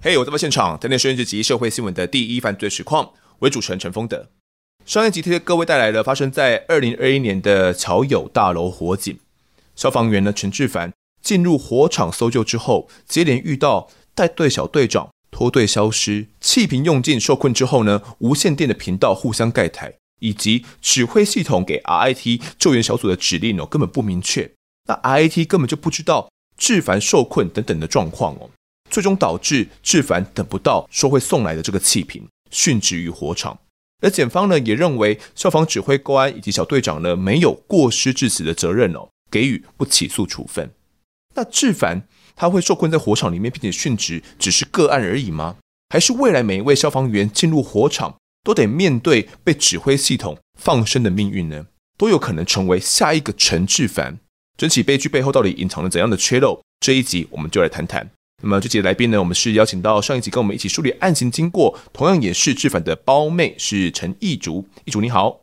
嘿，我在现场，今天收音机及社会新闻的第一犯罪实况，为主持人陈峰德。上一集替各位带来了发生在二零二一年的侨友大楼火警，消防员呢陈志凡进入火场搜救之后，接连遇到带队小队长脱队消失、气瓶用尽受困之后呢，无线电的频道互相盖台，以及指挥系统给 RIT 救援小组的指令哦根本不明确，那 RIT 根本就不知道志凡受困等等的状况哦。最终导致志凡等不到说会送来的这个气瓶，殉职于火场。而检方呢也认为消防指挥官以及小队长呢没有过失致死的责任哦，给予不起诉处分。那志凡他会受困在火场里面并且殉职，只是个案而已吗？还是未来每一位消防员进入火场都得面对被指挥系统放生的命运呢？都有可能成为下一个陈志凡。整起悲剧背后到底隐藏了怎样的缺漏？这一集我们就来谈谈。那么这集的来宾呢，我们是邀请到上一集跟我们一起梳理案情经过，同样也是志凡的胞妹，是陈奕竹。义竹你好，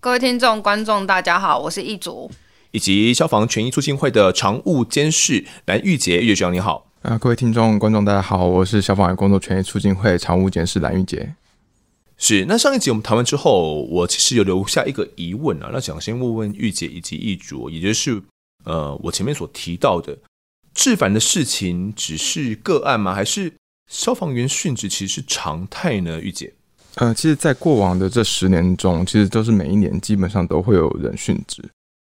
各位听众观众大家好，我是义竹，以及消防权益促进会的常务监事蓝玉洁，玉洁你好啊，各位听众观众大家好，我是消防员工作权益促进会常务监事蓝玉洁。是，那上一集我们谈完之后，我其实有留下一个疑问啊，那想先问问玉姐以及奕竹，也就是呃，我前面所提到的。志凡的事情只是个案吗？还是消防员殉职其实是常态呢？玉姐，呃，其实，在过往的这十年中，其实都是每一年基本上都会有人殉职。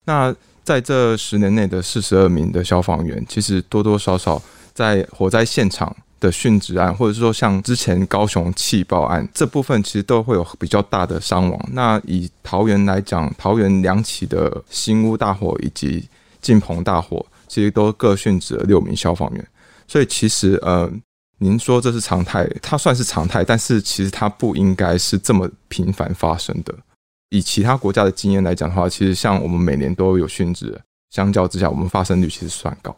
那在这十年内的四十二名的消防员，其实多多少少在火灾现场的殉职案，或者是说像之前高雄气爆案这部分，其实都会有比较大的伤亡。那以桃园来讲，桃园两起的新屋大火以及敬鹏大火。其实都各殉职了六名消防员，所以其实呃，您说这是常态，它算是常态，但是其实它不应该是这么频繁发生的。以其他国家的经验来讲的话，其实像我们每年都有殉职，相较之下，我们发生率其实算高。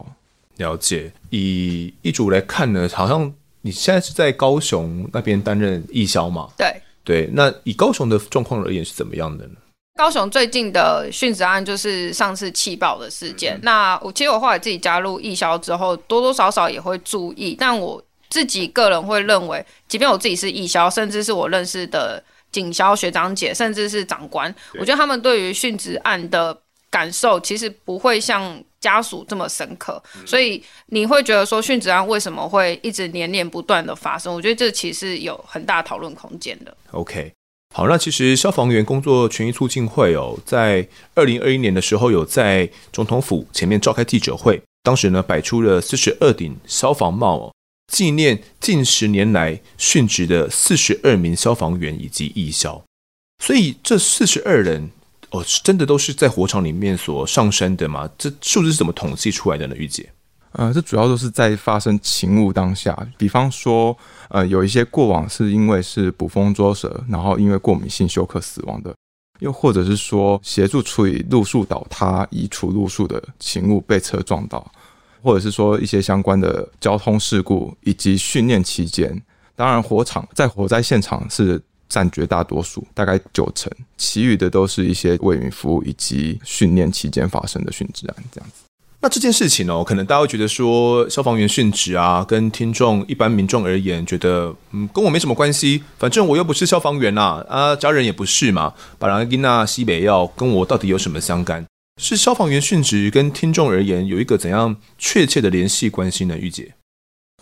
了解，以一组来看呢，好像你现在是在高雄那边担任义消嘛？对对，那以高雄的状况而言是怎么样的呢？高雄最近的殉职案就是上次气爆的事件。嗯、那我其实我后来自己加入义消之后，多多少少也会注意。但我自己个人会认为，即便我自己是义消，甚至是我认识的警消学长姐，甚至是长官，我觉得他们对于殉职案的感受，其实不会像家属这么深刻。嗯、所以你会觉得说，殉职案为什么会一直连连不断的发生？我觉得这其实有很大讨论空间的。OK。好，那其实消防员工作权益促进会哦，在二零二一年的时候，有在总统府前面召开记者会，当时呢摆出了四十二顶消防帽哦，纪念近十年来殉职的四十二名消防员以及义消。所以这四十二人哦，真的都是在火场里面所上升的吗？这数字是怎么统计出来的呢？玉姐？呃，这主要都是在发生勤务当下，比方说，呃，有一些过往是因为是捕风捉蛇，然后因为过敏性休克死亡的，又或者是说协助处理路树倒塌、移除路树的勤务被车撞到，或者是说一些相关的交通事故，以及训练期间，当然火场在火灾现场是占绝大多数，大概九成，其余的都是一些为民服务以及训练期间发生的殉职案，这样子。那这件事情哦，可能大家会觉得说，消防员殉职啊，跟听众一般民众而言，觉得嗯，跟我没什么关系，反正我又不是消防员呐，啊，啊，家人也不是嘛，把人给那西北要，跟我到底有什么相干？是消防员殉职跟听众而言有一个怎样确切的联系关系呢？玉姐？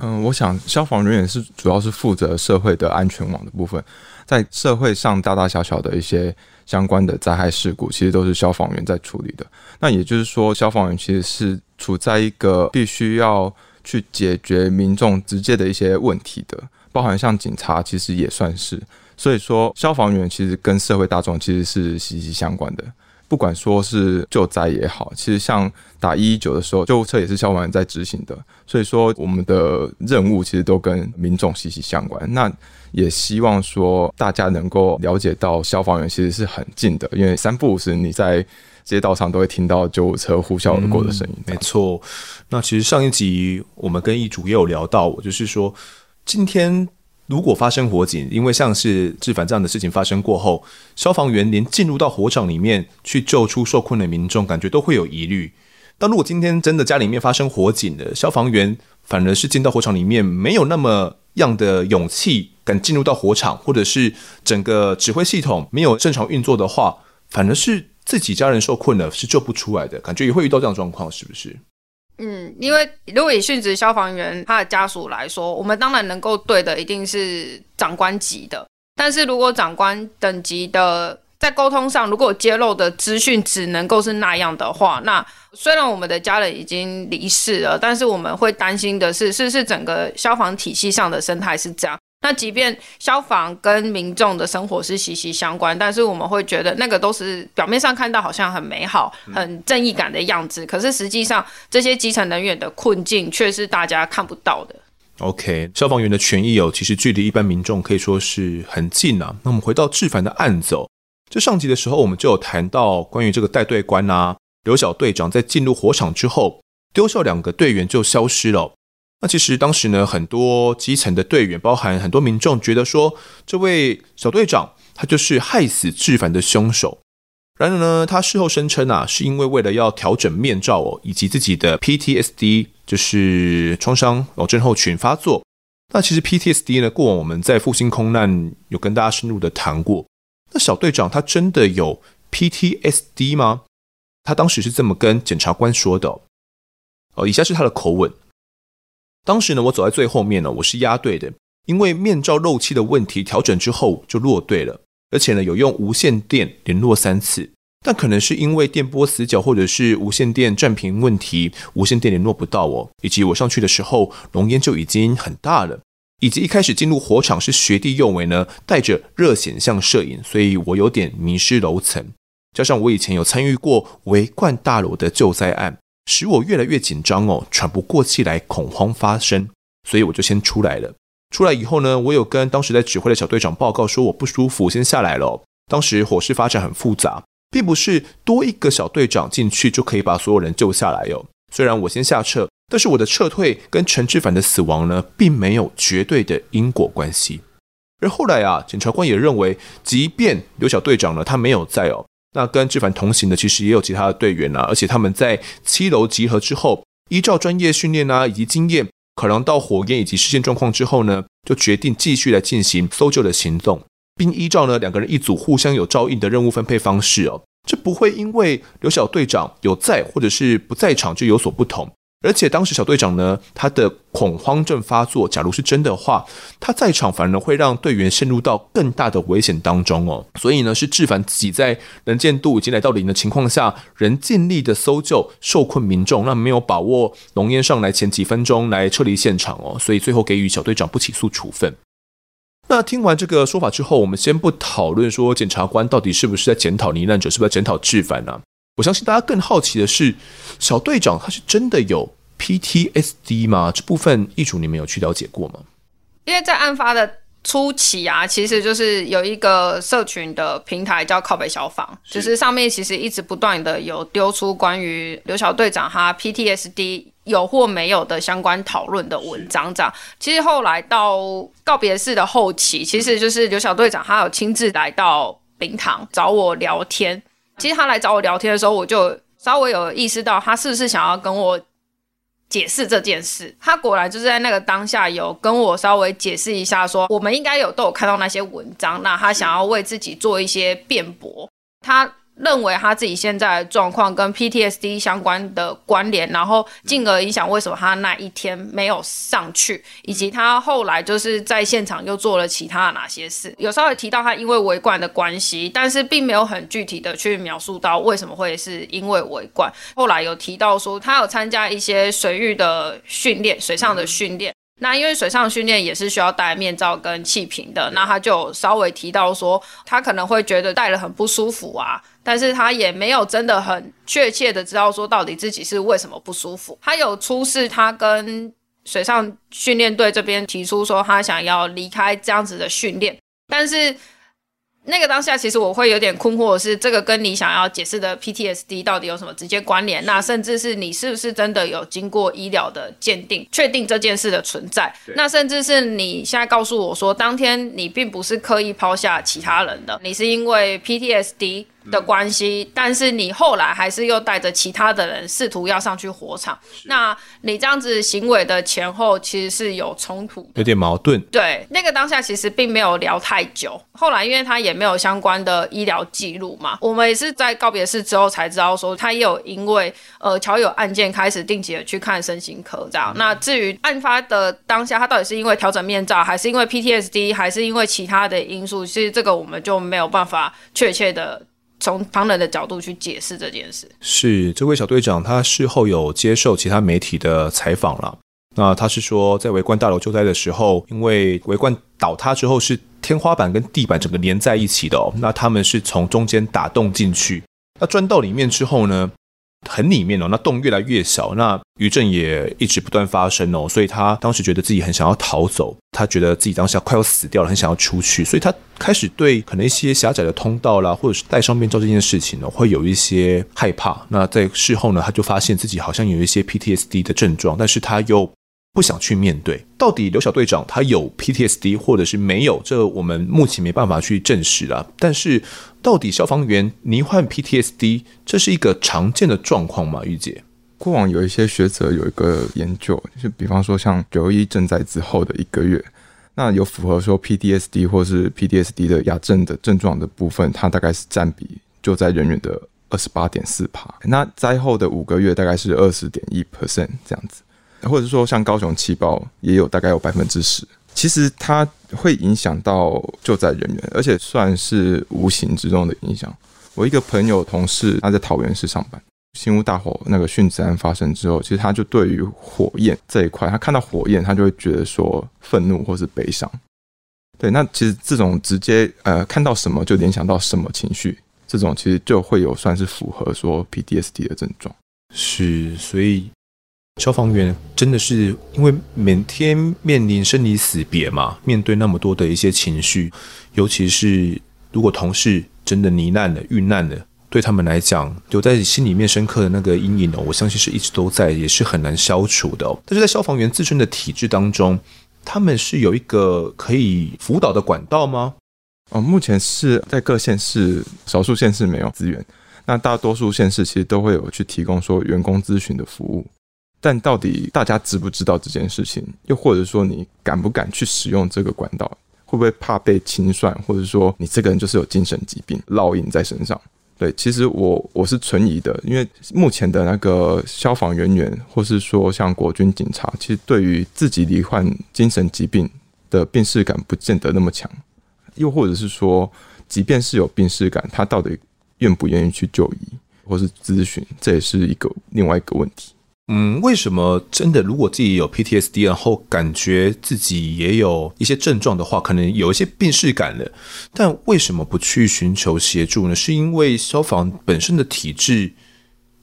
嗯，我想消防人员是主要是负责社会的安全网的部分，在社会上大大小小的一些。相关的灾害事故，其实都是消防员在处理的。那也就是说，消防员其实是处在一个必须要去解决民众直接的一些问题的，包含像警察，其实也算是。所以说，消防员其实跟社会大众其实是息息相关的。不管说是救灾也好，其实像打一一九的时候，救护车也是消防员在执行的。所以说，我们的任务其实都跟民众息息相关。那也希望说大家能够了解到消防员其实是很近的，因为三不五时你在街道上都会听到救护车呼啸而过的声音。没错。那其实上一集我们跟奕竹也有聊到，我就是说今天如果发生火警，因为像是志凡这样的事情发生过后，消防员连进入到火场里面去救出受困的民众，感觉都会有疑虑。但如果今天真的家里面发生火警了，消防员反而是进到火场里面没有那么样的勇气，敢进入到火场，或者是整个指挥系统没有正常运作的话，反而是自己家人受困了，是救不出来的，感觉也会遇到这样状况，是不是？嗯，因为如果以殉职消防员他的家属来说，我们当然能够对的一定是长官级的。但是如果长官等级的在沟通上，如果揭露的资讯只能够是那样的话，那虽然我们的家人已经离世了，但是我们会担心的是，是是整个消防体系上的生态是这样。那即便消防跟民众的生活是息息相关，但是我们会觉得那个都是表面上看到好像很美好、很正义感的样子，可是实际上这些基层人员的困境却是大家看不到的。OK，消防员的权益哦，其实距离一般民众可以说是很近啊。那我们回到志凡的案子哦，就上集的时候我们就有谈到关于这个带队官啊，刘小队长在进入火场之后，丢下两个队员就消失了。那其实当时呢，很多基层的队员，包含很多民众，觉得说这位小队长他就是害死志凡的凶手。然而呢，他事后声称啊，是因为为了要调整面罩哦，以及自己的 PTSD，就是创伤哦症候群发作。那其实 PTSD 呢，过往我们在复兴空难有跟大家深入的谈过。那小队长他真的有 PTSD 吗？他当时是这么跟检察官说的。哦，以下是他的口吻。当时呢，我走在最后面呢，我是压队的，因为面罩漏气的问题调整之后就落队了，而且呢有用无线电联络三次，但可能是因为电波死角或者是无线电暂停问题，无线电联络不到我，以及我上去的时候浓烟就已经很大了，以及一开始进入火场是学弟右为呢带着热显像摄影，所以我有点迷失楼层，加上我以前有参与过维冠大楼的救灾案。使我越来越紧张哦，喘不过气来，恐慌发生，所以我就先出来了。出来以后呢，我有跟当时在指挥的小队长报告说我不舒服，先下来了。当时火势发展很复杂，并不是多一个小队长进去就可以把所有人救下来哦。虽然我先下撤，但是我的撤退跟陈志凡的死亡呢，并没有绝对的因果关系。而后来啊，检察官也认为，即便刘小队长呢，他没有在哦。那跟志凡同行的其实也有其他的队员啊，而且他们在七楼集合之后，依照专业训练呐以及经验，考量到火焰以及事件状况之后呢，就决定继续来进行搜救的行动，并依照呢两个人一组互相有照应的任务分配方式哦，这不会因为刘小队长有在或者是不在场就有所不同。而且当时小队长呢，他的恐慌症发作，假如是真的话，他在场反而会让队员陷入到更大的危险当中哦。所以呢，是志凡自己在能见度已经来到零的情况下，仍尽力的搜救受困民众，那没有把握浓烟上来前几分钟来撤离现场哦。所以最后给予小队长不起诉处分。那听完这个说法之后，我们先不讨论说检察官到底是不是在检讨罹难者，是不是在检讨志凡呢、啊？我相信大家更好奇的是，小队长他是真的有 PTSD 吗？这部分议主你们有去了解过吗？因为在案发的初期啊，其实就是有一个社群的平台叫靠北消防，就是上面其实一直不断的有丢出关于刘小队长他 PTSD 有或没有的相关讨论的文章。这样，其实后来到告别式的后期，其实就是刘小队长他有亲自来到灵堂找我聊天。其实他来找我聊天的时候，我就稍微有意识到他是不是想要跟我解释这件事。他果然就是在那个当下有跟我稍微解释一下，说我们应该有都有看到那些文章，那他想要为自己做一些辩驳。他。认为他自己现在的状况跟 PTSD 相关的关联，然后进而影响为什么他那一天没有上去，以及他后来就是在现场又做了其他的哪些事。有稍微提到他因为维冠的关系，但是并没有很具体的去描述到为什么会是因为维冠。后来有提到说他有参加一些水域的训练，水上的训练。那因为水上训练也是需要戴面罩跟气瓶的，那他就稍微提到说他可能会觉得戴了很不舒服啊。但是他也没有真的很确切的知道说到底自己是为什么不舒服。他有出示他跟水上训练队这边提出说他想要离开这样子的训练，但是那个当下，其实我会有点困惑是，这个跟你想要解释的 PTSD 到底有什么直接关联？那甚至是你是不是真的有经过医疗的鉴定，确定这件事的存在？那甚至是你现在告诉我说，当天你并不是刻意抛下其他人的，你是因为 PTSD。的关系，但是你后来还是又带着其他的人试图要上去火场，那你这样子行为的前后其实是有冲突，有点矛盾。对，那个当下其实并没有聊太久，后来因为他也没有相关的医疗记录嘛，我们也是在告别式之后才知道说他也有因为呃乔友案件开始定期的去看身心科这样。嗯、那至于案发的当下，他到底是因为调整面罩，还是因为 PTSD，还是因为其他的因素，其实这个我们就没有办法确切的。从旁人的角度去解释这件事，是这位小队长，他事后有接受其他媒体的采访了。那他是说，在维冠大楼救灾的时候，因为维冠倒塌之后是天花板跟地板整个连在一起的哦，那他们是从中间打洞进去，那钻到里面之后呢，很里面哦，那洞越来越小，那余震也一直不断发生哦，所以他当时觉得自己很想要逃走，他觉得自己当下快要死掉了，很想要出去，所以他开始对可能一些狭窄的通道啦，或者是戴上面罩这件事情呢，会有一些害怕。那在事后呢，他就发现自己好像有一些 PTSD 的症状，但是他又不想去面对。到底刘小队长他有 PTSD 或者是没有？这我们目前没办法去证实啊。但是。到底消防员罹患 PTSD，这是一个常见的状况吗？玉姐，过往有一些学者有一个研究，就比方说像九一震灾之后的一个月，那有符合说 PTSD 或是 PTSD 的亚症的症状的部分，它大概是占比就在人员的二十八点四趴。那灾后的五个月大概是二十点一 percent 这样子，或者说像高雄气爆也有大概有百分之十。其实它会影响到救灾人员，而且算是无形之中的影响。我一个朋友同事，他在桃园市上班，新屋大火那个殉职案发生之后，其实他就对于火焰这一块，他看到火焰，他就会觉得说愤怒或是悲伤。对，那其实这种直接呃看到什么就联想到什么情绪，这种其实就会有算是符合说 PTSD 的症状。是，所以。消防员真的是因为每天面临生离死别嘛，面对那么多的一些情绪，尤其是如果同事真的罹难了、遇难了，对他们来讲留在心里面深刻的那个阴影哦，我相信是一直都在，也是很难消除的。但是在消防员自身的体制当中，他们是有一个可以辅导的管道吗？哦，目前是在各县市，少数县市没有资源，那大多数县市其实都会有去提供说员工咨询的服务。但到底大家知不知道这件事情？又或者说你敢不敢去使用这个管道？会不会怕被清算？或者说你这个人就是有精神疾病烙印在身上？对，其实我我是存疑的，因为目前的那个消防人员，或是说像国军警察，其实对于自己罹患精神疾病的病视感不见得那么强。又或者是说，即便是有病视感，他到底愿不愿意去就医或是咨询？这也是一个另外一个问题。嗯，为什么真的如果自己有 PTSD，然后感觉自己也有一些症状的话，可能有一些病识感了，但为什么不去寻求协助呢？是因为消防本身的体质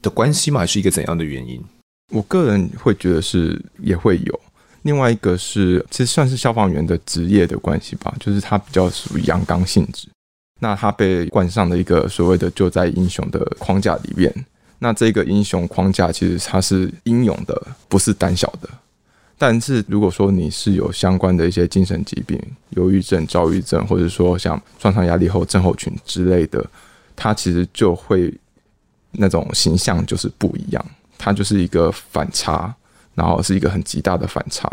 的关系吗？还是一个怎样的原因？我个人会觉得是也会有。另外一个是，其实算是消防员的职业的关系吧，就是他比较属于阳刚性质，那他被冠上了一个所谓的救灾英雄的框架里面。那这个英雄框架其实它是英勇的，不是胆小的。但是如果说你是有相关的一些精神疾病，忧郁症、躁郁症，或者说像创伤压力后症候群之类的，它其实就会那种形象就是不一样，它就是一个反差，然后是一个很极大的反差。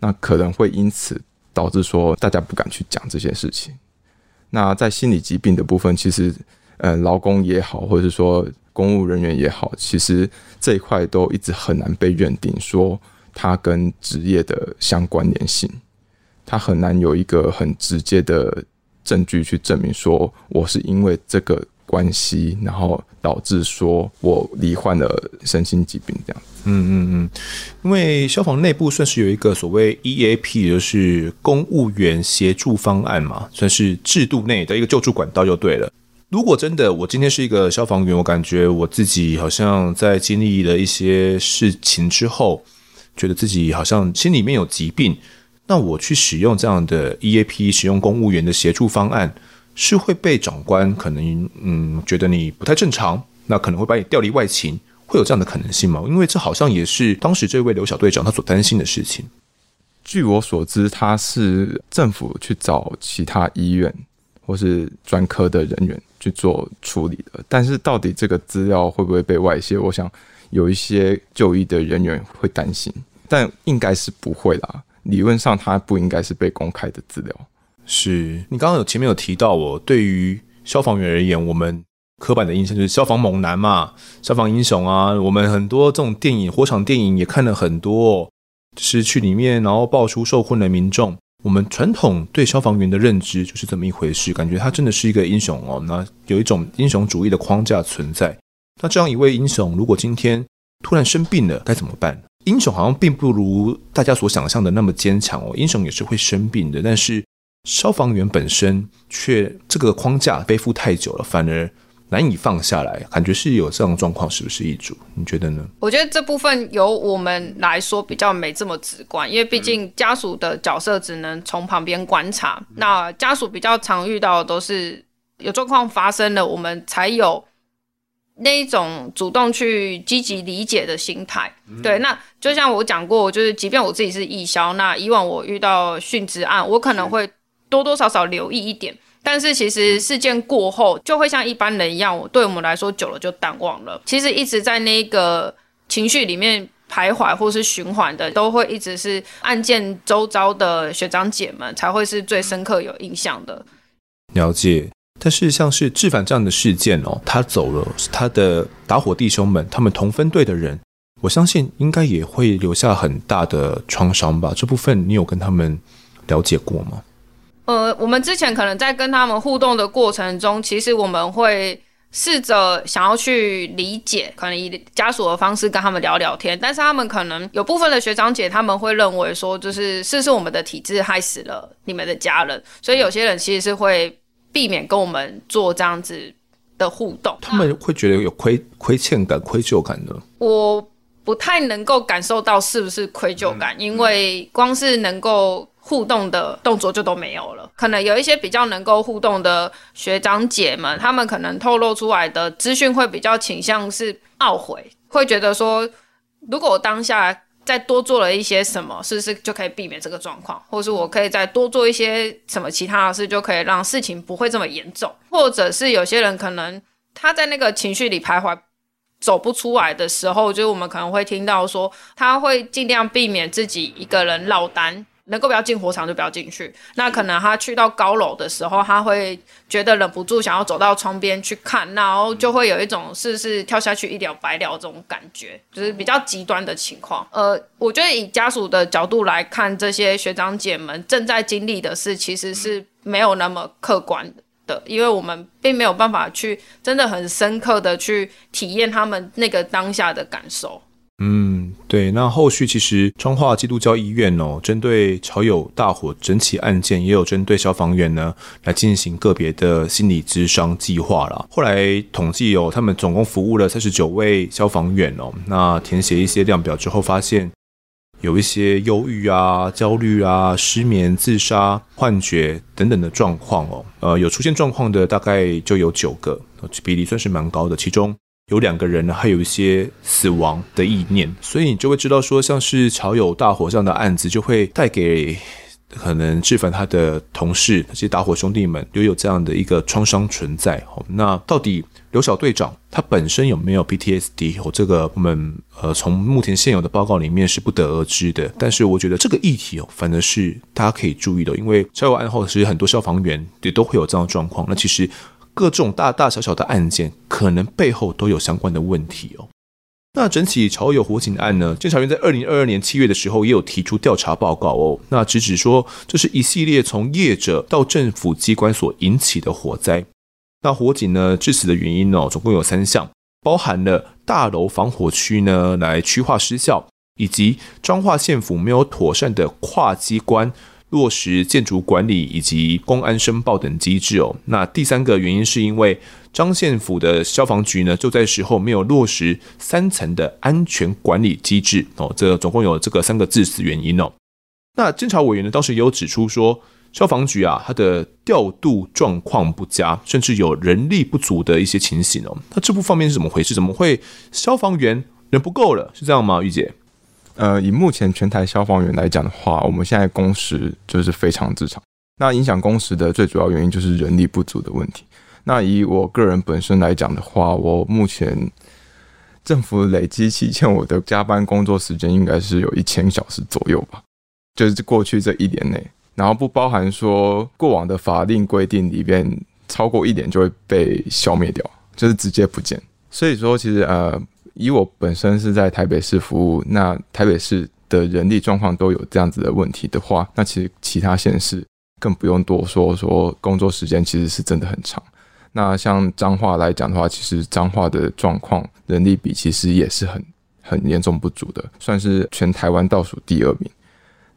那可能会因此导致说大家不敢去讲这些事情。那在心理疾病的部分，其实呃，劳工也好，或者是说。公务人员也好，其实这一块都一直很难被认定说它跟职业的相关联性，它很难有一个很直接的证据去证明说我是因为这个关系，然后导致说我罹患了身心疾病这样。嗯嗯嗯，因为消防内部算是有一个所谓 EAP，就是公务员协助方案嘛，算是制度内的一个救助管道就对了。如果真的我今天是一个消防员，我感觉我自己好像在经历了一些事情之后，觉得自己好像心里面有疾病，那我去使用这样的 EAP，使用公务员的协助方案，是会被长官可能嗯觉得你不太正常，那可能会把你调离外勤，会有这样的可能性吗？因为这好像也是当时这位刘小队长他所担心的事情。据我所知，他是政府去找其他医院或是专科的人员去做处理的，但是到底这个资料会不会被外泄？我想有一些就医的人员会担心，但应该是不会啦。理论上，它不应该是被公开的资料。是你刚刚有前面有提到，我对于消防员而言，我们刻板的印象就是消防猛男嘛，消防英雄啊。我们很多这种电影，火场电影也看了很多，是去里面然后爆出受困的民众。我们传统对消防员的认知就是这么一回事，感觉他真的是一个英雄哦。那有一种英雄主义的框架存在。那这样一位英雄，如果今天突然生病了，该怎么办？英雄好像并不如大家所想象的那么坚强哦，英雄也是会生病的。但是消防员本身却这个框架背负太久了，反而难以放下来，感觉是有这样的状况，是不是一组？你觉得呢？我觉得这部分由我们来说比较没这么直观，因为毕竟家属的角色只能从旁边观察。嗯、那家属比较常遇到的都是有状况发生了，我们才有。那一种主动去积极理解的心态，对，那就像我讲过，就是即便我自己是义消，那以往我遇到殉职案，我可能会多多少少留意一点，但是其实事件过后，就会像一般人一样，我对我们来说久了就淡忘了。其实一直在那个情绪里面徘徊或是循环的，都会一直是案件周遭的学长姐们才会是最深刻有印象的。了解。但是像是志凡这样的事件哦，他走了，他的打火弟兄们，他们同分队的人，我相信应该也会留下很大的创伤吧。这部分你有跟他们了解过吗？呃，我们之前可能在跟他们互动的过程中，其实我们会试着想要去理解，可能以家属的方式跟他们聊聊天。但是他们可能有部分的学长姐，他们会认为说，就是是不是我们的体制害死了你们的家人，所以有些人其实是会。避免跟我们做这样子的互动，他们会觉得有亏亏欠感、愧疚感的。我不太能够感受到是不是愧疚感，嗯、因为光是能够互动的动作就都没有了。可能有一些比较能够互动的学长姐们，他们可能透露出来的资讯会比较倾向是懊悔，会觉得说，如果我当下。再多做了一些什么，是不是就可以避免这个状况？或是我可以再多做一些什么其他的事，就可以让事情不会这么严重？或者是有些人可能他在那个情绪里徘徊，走不出来的时候，就是我们可能会听到说，他会尽量避免自己一个人落单。能够不要进火场就不要进去。那可能他去到高楼的时候，他会觉得忍不住想要走到窗边去看，然后就会有一种是不是跳下去一了百了这种感觉，就是比较极端的情况。呃，我觉得以家属的角度来看，这些学长姐们正在经历的事，其实是没有那么客观的，因为我们并没有办法去真的很深刻的去体验他们那个当下的感受。嗯，对。那后续其实彰化基督教医院哦，针对桥友大火整起案件，也有针对消防员呢来进行个别的心理咨商计划啦。后来统计哦，他们总共服务了三十九位消防员哦。那填写一些量表之后，发现有一些忧郁啊、焦虑啊、失眠、自杀、幻觉等等的状况哦。呃，有出现状况的大概就有九个，比例算是蛮高的。其中。有两个人呢，还有一些死亡的意念，所以你就会知道说，像是桥友大火这样的案子，就会带给可能志凡他的同事，这些打火兄弟们，留有这样的一个创伤存在。那到底刘小队长他本身有没有 PTSD？哦，这个我们呃从目前现有的报告里面是不得而知的。但是我觉得这个议题哦，反而是大家可以注意的，因为桥友案后其实很多消防员也都会有这样的状况。那其实。各种大大小小的案件，可能背后都有相关的问题哦。那整起朝友火警案呢？监察院在二零二二年七月的时候也有提出调查报告哦。那直指说，这是一系列从业者到政府机关所引起的火灾。那火警呢，致死的原因哦，总共有三项，包含了大楼防火区呢来区划失效，以及彰化县府没有妥善的跨机关。落实建筑管理以及公安申报等机制哦。那第三个原因是因为张县府的消防局呢，就在时候没有落实三层的安全管理机制哦。这总共有这个三个致死原因哦。那监察委员呢，当时也有指出说，消防局啊，它的调度状况不佳，甚至有人力不足的一些情形哦。那这部方面是怎么回事？怎么会消防员人不够了？是这样吗？玉姐？呃，以目前全台消防员来讲的话，我们现在工时就是非常之长。那影响工时的最主要原因就是人力不足的问题。那以我个人本身来讲的话，我目前政府累积期欠我的加班工作时间应该是有一千小时左右吧，就是过去这一年内，然后不包含说过往的法令规定里边超过一年就会被消灭掉，就是直接不见。所以说，其实呃。以我本身是在台北市服务，那台北市的人力状况都有这样子的问题的话，那其实其他县市更不用多说，说工作时间其实是真的很长。那像彰化来讲的话，其实彰化的状况人力比其实也是很很严重不足的，算是全台湾倒数第二名。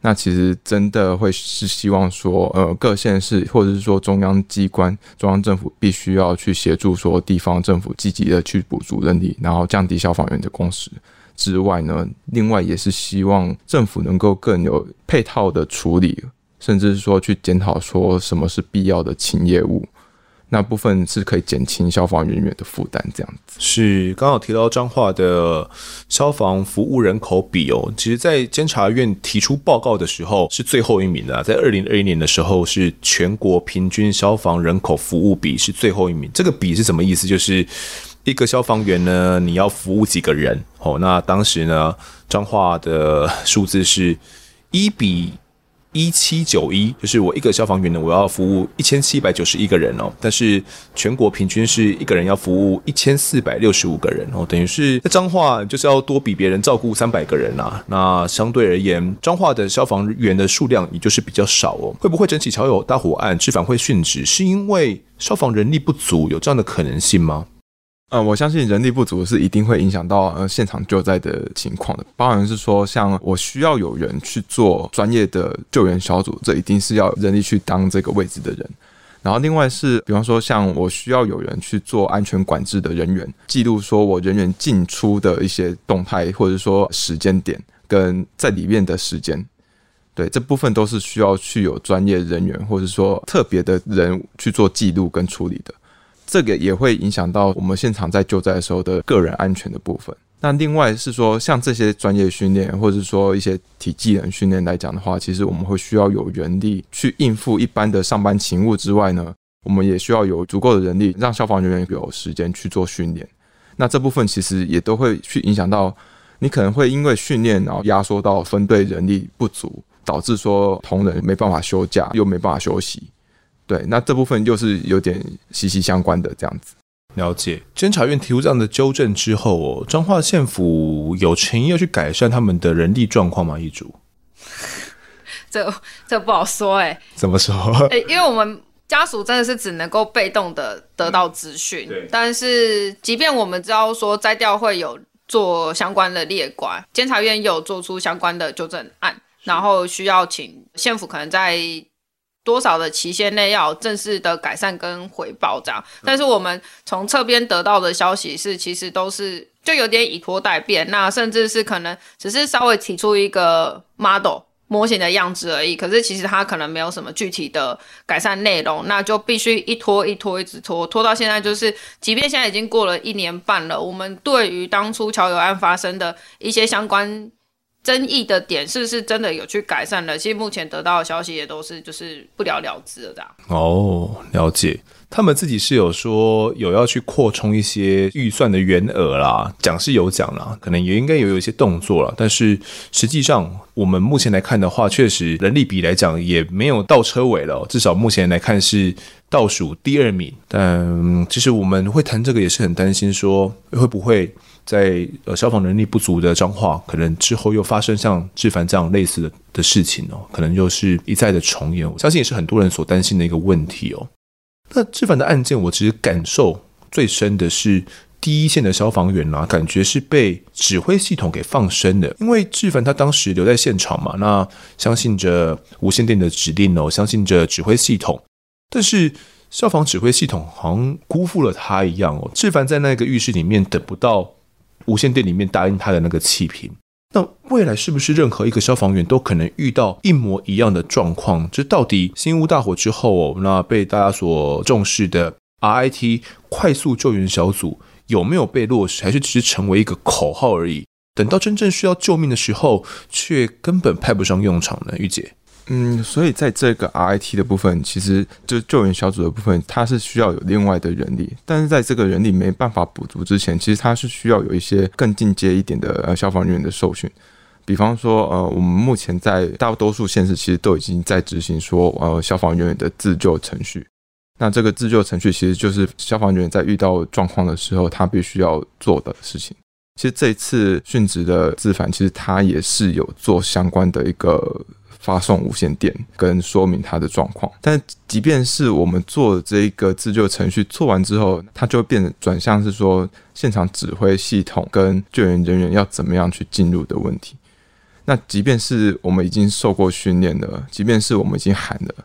那其实真的会是希望说，呃，各县市或者是说中央机关、中央政府必须要去协助说地方政府积极的去补足人力，然后降低消防员的工时之外呢，另外也是希望政府能够更有配套的处理，甚至是说去检讨说什么是必要的勤业务。那部分是可以减轻消防人员的负担，这样子是刚好提到彰化的消防服务人口比哦，其实，在监察院提出报告的时候是最后一名的，在二零二一年的时候是全国平均消防人口服务比是最后一名。这个比是什么意思？就是一个消防员呢，你要服务几个人哦？那当时呢，彰化的数字是一比。一七九一，就是我一个消防员呢，我要服务一千七百九十一个人哦。但是全国平均是一个人要服务一千四百六十五个人哦，等于是在彰化就是要多比别人照顾三百个人啊。那相对而言，彰化的消防员的数量也就是比较少哦。会不会整起桥友大火案，志凡会殉职，是因为消防人力不足，有这样的可能性吗？呃，我相信人力不足是一定会影响到呃现场救灾的情况的。包含是说，像我需要有人去做专业的救援小组，这一定是要人力去当这个位置的人。然后另外是，比方说像我需要有人去做安全管制的人员，记录说我人员进出的一些动态，或者说时间点跟在里面的时间，对，这部分都是需要去有专业人员或者说特别的人去做记录跟处理的。这个也会影响到我们现场在救灾的时候的个人安全的部分。那另外是说，像这些专业训练，或者说一些体技能训练来讲的话，其实我们会需要有人力去应付一般的上班勤务之外呢，我们也需要有足够的人力，让消防人员有时间去做训练。那这部分其实也都会去影响到，你可能会因为训练然后压缩到分队人力不足，导致说同仁没办法休假，又没办法休息。对，那这部分又是有点息息相关的这样子。了解，监察院提出这样的纠正之后哦，彰化县府有诚意要去改善他们的人力状况吗？议主，这这不好说哎、欸。怎么说？哎，因为我们家属真的是只能够被动的得到资讯，对。但是，即便我们知道说灾调会有做相关的列管，监察院有做出相关的纠正案，然后需要请县府可能在。多少的期限内要正式的改善跟回报这样，但是我们从侧边得到的消息是，其实都是就有点以拖待变，那甚至是可能只是稍微提出一个 model 模型的样子而已，可是其实它可能没有什么具体的改善内容，那就必须一拖一拖一直拖，拖到现在就是，即便现在已经过了一年半了，我们对于当初桥友案发生的一些相关。争议的点是不是真的有去改善了？其实目前得到的消息也都是就是不了了之了这样。哦，了解。他们自己是有说有要去扩充一些预算的员额啦，讲是有讲啦，可能也应该有有一些动作了。但是实际上，我们目前来看的话，确实人力比来讲也没有到车尾了，至少目前来看是倒数第二名。但其实我们会谈这个也是很担心，说会不会。在呃消防能力不足的彰化，可能之后又发生像志凡这样类似的的事情哦，可能又是一再的重演。我相信也是很多人所担心的一个问题哦。那志凡的案件，我其实感受最深的是第一线的消防员啊，感觉是被指挥系统给放生的。因为志凡他当时留在现场嘛，那相信着无线电的指令哦，相信着指挥系统，但是消防指挥系统好像辜负了他一样哦。志凡在那个浴室里面等不到。无线电里面答应他的那个气瓶，那未来是不是任何一个消防员都可能遇到一模一样的状况？这到底新屋大火之后，那被大家所重视的 RIT 快速救援小组有没有被落实，还是只是成为一个口号而已？等到真正需要救命的时候，却根本派不上用场呢？玉姐。嗯，所以在这个 RIT 的部分，其实就救援小组的部分，它是需要有另外的人力，但是在这个人力没办法补足之前，其实它是需要有一些更进阶一点的呃消防人员的受训。比方说，呃，我们目前在大多数县市其实都已经在执行说，呃，消防人员的自救程序。那这个自救程序其实就是消防人员在遇到状况的时候，他必须要做的事情。其实这一次殉职的自反，其实他也是有做相关的一个。发送无线电跟说明他的状况，但即便是我们做这一个自救程序做完之后，它就变转向是说现场指挥系统跟救援人员要怎么样去进入的问题。那即便是我们已经受过训练了，即便是我们已经喊了，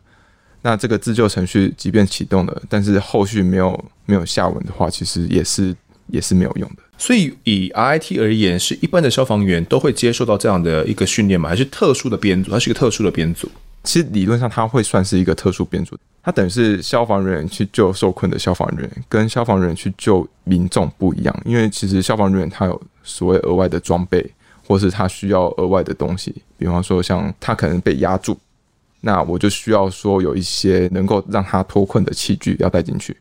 那这个自救程序即便启动了，但是后续没有没有下文的话，其实也是也是没有用的。所以，以 RIT 而言，是一般的消防员都会接受到这样的一个训练吗？还是特殊的编组？它是一个特殊的编组。其实理论上，它会算是一个特殊编组。它等于是消防人员去救受困的消防人员，跟消防人员去救民众不一样。因为其实消防人员他有所谓额外的装备，或是他需要额外的东西。比方说，像他可能被压住，那我就需要说有一些能够让他脱困的器具要带进去。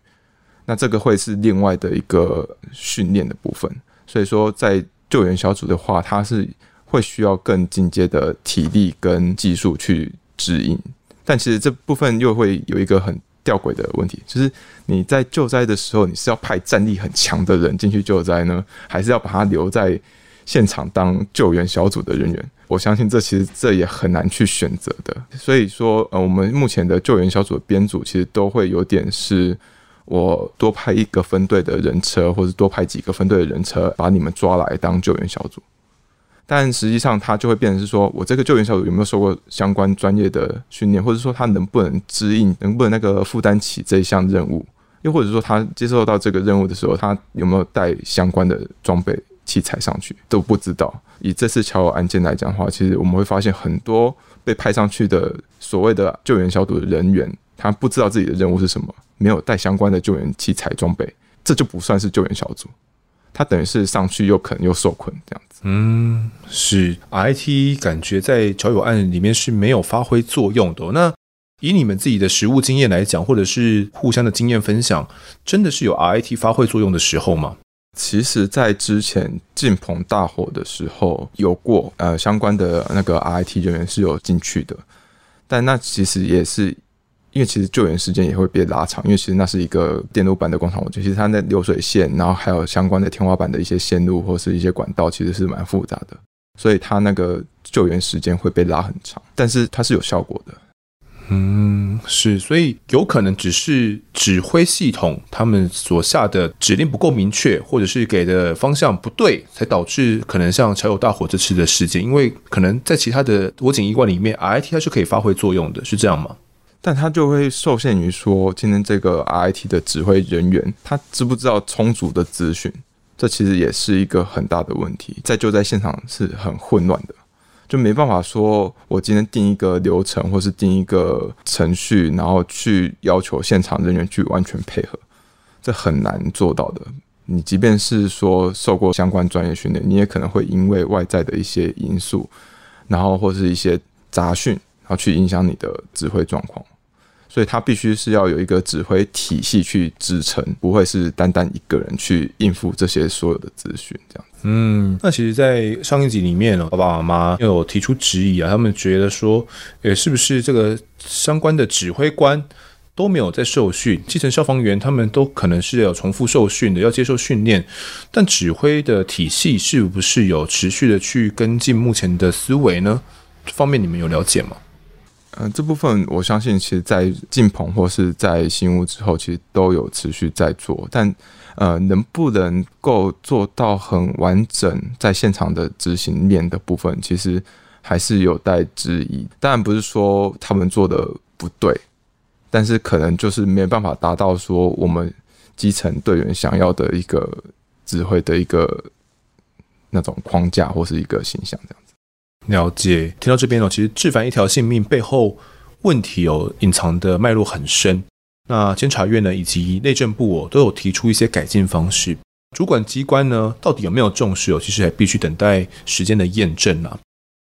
那这个会是另外的一个训练的部分，所以说在救援小组的话，它是会需要更进阶的体力跟技术去指引，但其实这部分又会有一个很吊诡的问题，就是你在救灾的时候，你是要派战力很强的人进去救灾呢，还是要把他留在现场当救援小组的人员？我相信这其实这也很难去选择的。所以说，呃，我们目前的救援小组的编组其实都会有点是。我多派一个分队的人车，或者多派几个分队的人车，把你们抓来当救援小组。但实际上，他就会变成是说，我这个救援小组有没有受过相关专业的训练，或者说他能不能支应，能不能那个负担起这一项任务？又或者说，他接受到这个任务的时候，他有没有带相关的装备器材上去，都不知道。以这次桥友案件来讲的话，其实我们会发现很多被派上去的所谓的救援小组的人员，他不知道自己的任务是什么。没有带相关的救援器材装备，这就不算是救援小组。他等于是上去又可能又受困这样子。嗯，是 RIT 感觉在桥友案里面是没有发挥作用的。那以你们自己的实务经验来讲，或者是互相的经验分享，真的是有 RIT 发挥作用的时候吗？其实，在之前进棚大火的时候，有过呃相关的那个 RIT 人员是有进去的，但那其实也是。因为其实救援时间也会被拉长，因为其实那是一个电路板的工厂，我觉得其实它那流水线，然后还有相关的天花板的一些线路或是一些管道，其实是蛮复杂的，所以它那个救援时间会被拉很长，但是它是有效果的。嗯，是，所以有可能只是指挥系统他们所下的指令不够明确，或者是给的方向不对，才导致可能像桥友大火这次的事件，因为可能在其他的火警医官里面，RIT 它是可以发挥作用的，是这样吗？但他就会受限于说，今天这个 IT 的指挥人员，他知不知道充足的资讯？这其实也是一个很大的问题，在救灾现场是很混乱的，就没办法说我今天定一个流程，或是定一个程序，然后去要求现场人员去完全配合，这很难做到的。你即便是说受过相关专业训练，你也可能会因为外在的一些因素，然后或是一些杂讯，然后去影响你的指挥状况。所以他必须是要有一个指挥体系去支撑，不会是单单一个人去应付这些所有的资讯这样子。嗯，那其实，在上一集里面呢，爸爸妈妈有提出质疑啊，他们觉得说，诶，是不是这个相关的指挥官都没有在受训？基层消防员他们都可能是要重复受训的，要接受训练，但指挥的体系是不是有持续的去跟进目前的思维呢？这方面你们有了解吗？嗯、这部分我相信，其实，在敬鹏或是在新屋之后，其实都有持续在做。但，呃，能不能够做到很完整在现场的执行面的部分，其实还是有待质疑。当然，不是说他们做的不对，但是可能就是没办法达到说我们基层队员想要的一个指挥的一个那种框架或是一个形象这样。了解，听到这边哦，其实致凡一条性命背后问题有隐藏的脉络很深。那监察院呢，以及内政部哦，都有提出一些改进方式。主管机关呢，到底有没有重视哦？其实还必须等待时间的验证啊。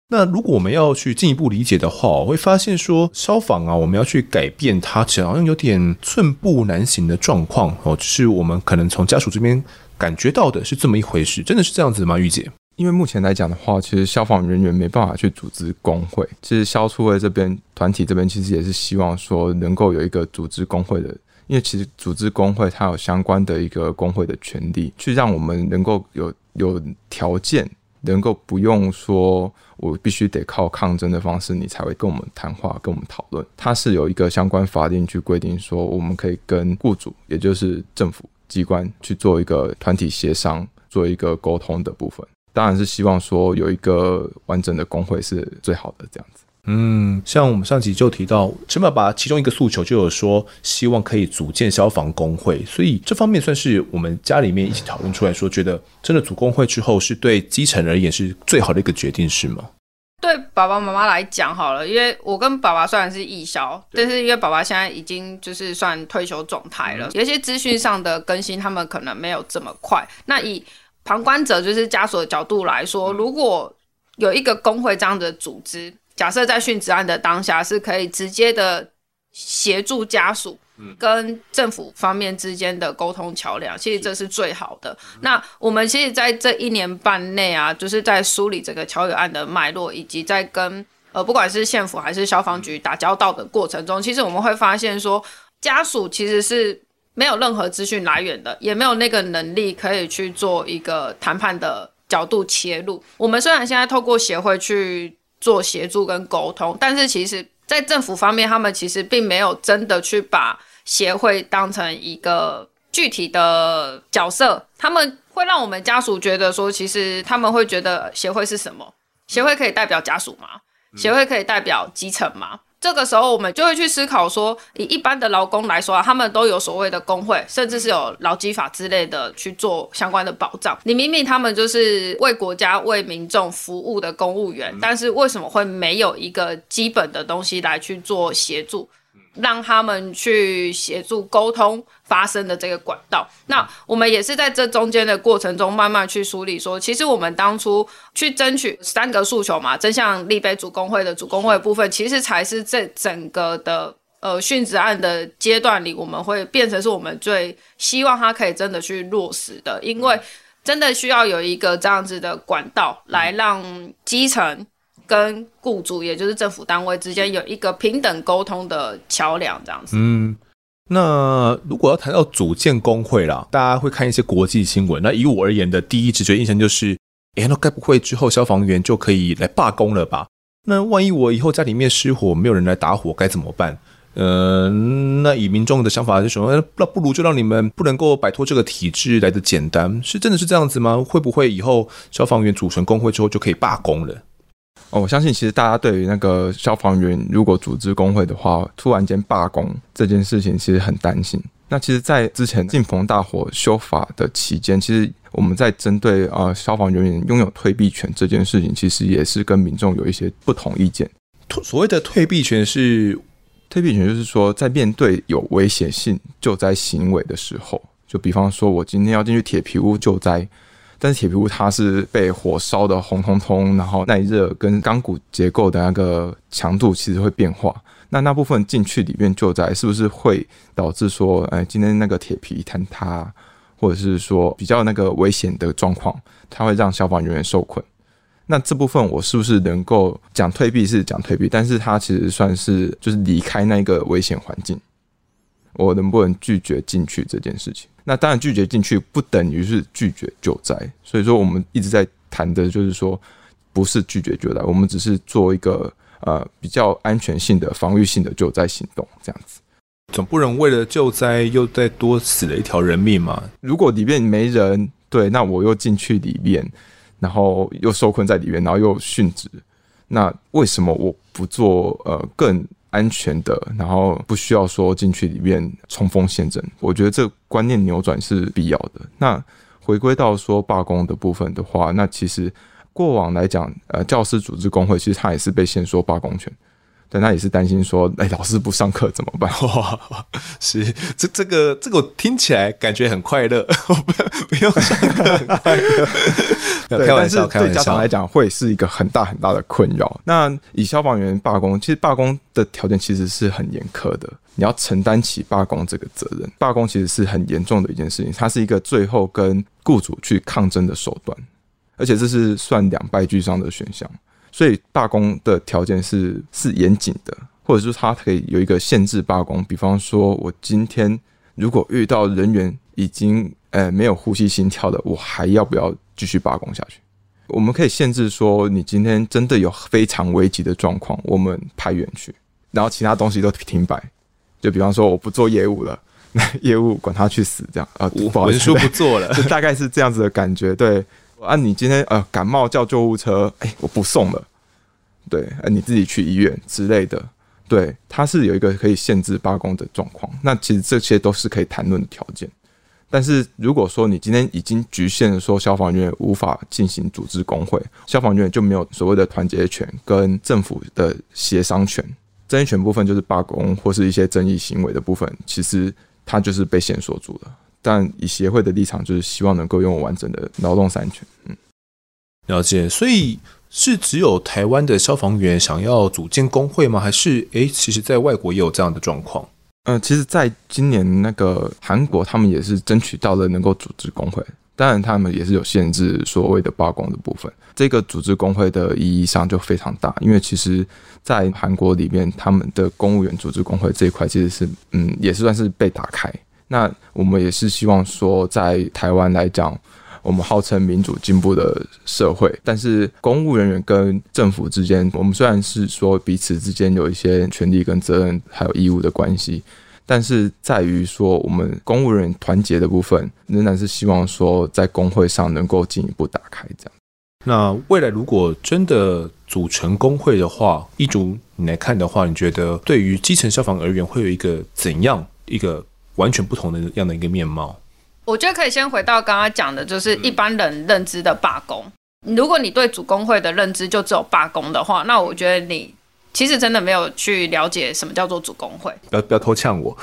那如果我们要去进一步理解的话，我会发现说，消防啊，我们要去改变它，其实好像有点寸步难行的状况哦。只是我们可能从家属这边感觉到的是这么一回事，真的是这样子吗？玉姐？因为目前来讲的话，其实消防人员没办法去组织工会。其实消促会这边团体这边其实也是希望说能够有一个组织工会的，因为其实组织工会它有相关的一个工会的权利，去让我们能够有有条件，能够不用说我必须得靠抗争的方式，你才会跟我们谈话、跟我们讨论。它是有一个相关法令去规定说，我们可以跟雇主，也就是政府机关去做一个团体协商，做一个沟通的部分。当然是希望说有一个完整的工会是最好的这样子。嗯，像我们上集就提到陈爸爸其中一个诉求就有说希望可以组建消防工会，所以这方面算是我们家里面一起讨论出来说，觉得真的组工会之后是对基层而言是最好的一个决定，是吗？对爸爸妈妈来讲好了，因为我跟爸爸虽然是义消，但是因为爸爸现在已经就是算退休状态了，有一些资讯上的更新他们可能没有这么快。那以旁观者就是家属的角度来说，如果有一个工会这样的组织，假设在殉职案的当下是可以直接的协助家属跟政府方面之间的沟通桥梁，其实这是最好的。那我们其实在这一年半内啊，就是在梳理整个乔友案的脉络，以及在跟呃不管是县府还是消防局打交道的过程中，其实我们会发现说，家属其实是。没有任何资讯来源的，也没有那个能力可以去做一个谈判的角度切入。我们虽然现在透过协会去做协助跟沟通，但是其实在政府方面，他们其实并没有真的去把协会当成一个具体的角色。他们会让我们家属觉得说，其实他们会觉得协会是什么？协会可以代表家属吗？协会可以代表基层吗？这个时候，我们就会去思考说，以一般的劳工来说啊，他们都有所谓的工会，甚至是有劳基法之类的去做相关的保障。你明明他们就是为国家、为民众服务的公务员，但是为什么会没有一个基本的东西来去做协助？让他们去协助沟通发生的这个管道。那我们也是在这中间的过程中，慢慢去梳理说，其实我们当初去争取三个诉求嘛，真相立碑主工会的主工会的部分，其实才是这整个的呃殉职案的阶段里，我们会变成是我们最希望他可以真的去落实的，因为真的需要有一个这样子的管道来让基层。跟雇主，也就是政府单位之间有一个平等沟通的桥梁，这样子。嗯，那如果要谈到组建工会啦，大家会看一些国际新闻。那以我而言的第一直觉印象就是，哎，那该不会之后消防员就可以来罢工了吧？那万一我以后家里面失火，没有人来打火，该怎么办？嗯、呃，那以民众的想法是什么？那不如就让你们不能够摆脱这个体制来的简单，是真的是这样子吗？会不会以后消防员组成工会之后就可以罢工了？哦，我相信其实大家对于那个消防员如果组织工会的话，突然间罢工这件事情其实很担心。那其实，在之前敬鹏大火修法的期间，其实我们在针对呃消防人员拥有退避权这件事情，其实也是跟民众有一些不同意见。所谓的退避权是退避权，就是说在面对有危险性救灾行为的时候，就比方说我今天要进去铁皮屋救灾。但是铁皮屋它是被火烧得红彤彤，然后耐热跟钢骨结构的那个强度其实会变化。那那部分进去里面救灾，是不是会导致说，哎，今天那个铁皮坍塌，或者是说比较那个危险的状况，它会让消防人员受困？那这部分我是不是能够讲退避是讲退避，但是它其实算是就是离开那个危险环境，我能不能拒绝进去这件事情？那当然，拒绝进去不等于是拒绝救灾，所以说我们一直在谈的就是说，不是拒绝救灾，我们只是做一个呃比较安全性的防御性的救灾行动，这样子。总不能为了救灾又再多死了一条人命嘛？如果里面没人，对，那我又进去里面，然后又受困在里面，然后又殉职，那为什么我不做呃更？安全的，然后不需要说进去里面冲锋陷阵，我觉得这观念扭转是必要的。那回归到说罢工的部分的话，那其实过往来讲，呃，教师组织工会其实他也是被限缩罢工权。但他也是担心说，哎、欸，老师不上课怎么办？哇，是这这个这个我听起来感觉很快乐，不不用上课很快乐。开玩笑，对家长来讲会是一个很大很大的困扰。那以消防员罢工，其实罢工的条件其实是很严苛的，你要承担起罢工这个责任。罢工其实是很严重的一件事情，它是一个最后跟雇主去抗争的手段，而且这是算两败俱伤的选项。所以罢工的条件是是严谨的，或者是它可以有一个限制罢工。比方说，我今天如果遇到人员已经呃没有呼吸心跳的，我还要不要继续罢工下去？我们可以限制说，你今天真的有非常危急的状况，我们派员去，然后其他东西都停摆。就比方说，我不做业务了，那业务管他去死，这样啊，文书不做了，就大概是这样子的感觉，对。啊，你今天呃感冒叫救护车，哎、我不送了，对，呃，你自己去医院之类的，对，它是有一个可以限制罢工的状况。那其实这些都是可以谈论的条件。但是如果说你今天已经局限说消防员无法进行组织工会，消防员就没有所谓的团结权跟政府的协商权，争议权部分就是罢工或是一些争议行为的部分，其实它就是被限缩住了。但以协会的立场，就是希望能够拥有完整的劳动三权。嗯，了解。所以是只有台湾的消防员想要组建工会吗？还是诶、欸，其实在外国也有这样的状况？嗯、呃，其实，在今年那个韩国，他们也是争取到了能够组织工会。当然，他们也是有限制所谓的罢工的部分。这个组织工会的意义上就非常大，因为其实，在韩国里面，他们的公务员组织工会这一块，其实是嗯，也是算是被打开。那我们也是希望说，在台湾来讲，我们号称民主进步的社会，但是公务人员跟政府之间，我们虽然是说彼此之间有一些权利跟责任，还有义务的关系，但是在于说我们公务人员团结的部分，仍然是希望说在工会上能够进一步打开这样。那未来如果真的组成工会的话，一竹你来看的话，你觉得对于基层消防而言，会有一个怎样一个？完全不同的样的一个面貌，我觉得可以先回到刚刚讲的，就是一般人认知的罢工。如果你对主工会的认知就只有罢工的话，那我觉得你。其实真的没有去了解什么叫做主工会，不要不要偷呛我，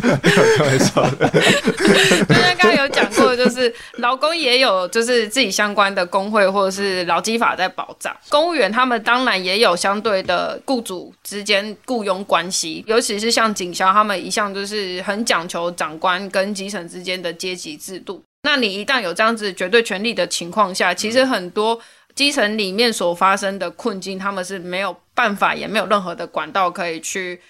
开玩笑的。就像刚刚有讲过，就是劳工也有就是自己相关的工会或者是劳基法在保障，公务员他们当然也有相对的雇主之间雇佣关系，尤其是像警消他们一向就是很讲求长官跟基层之间的阶级制度。那你一旦有这样子绝对权力的情况下，其实很多。基层里面所发生的困境，他们是没有办法，也没有任何的管道可以去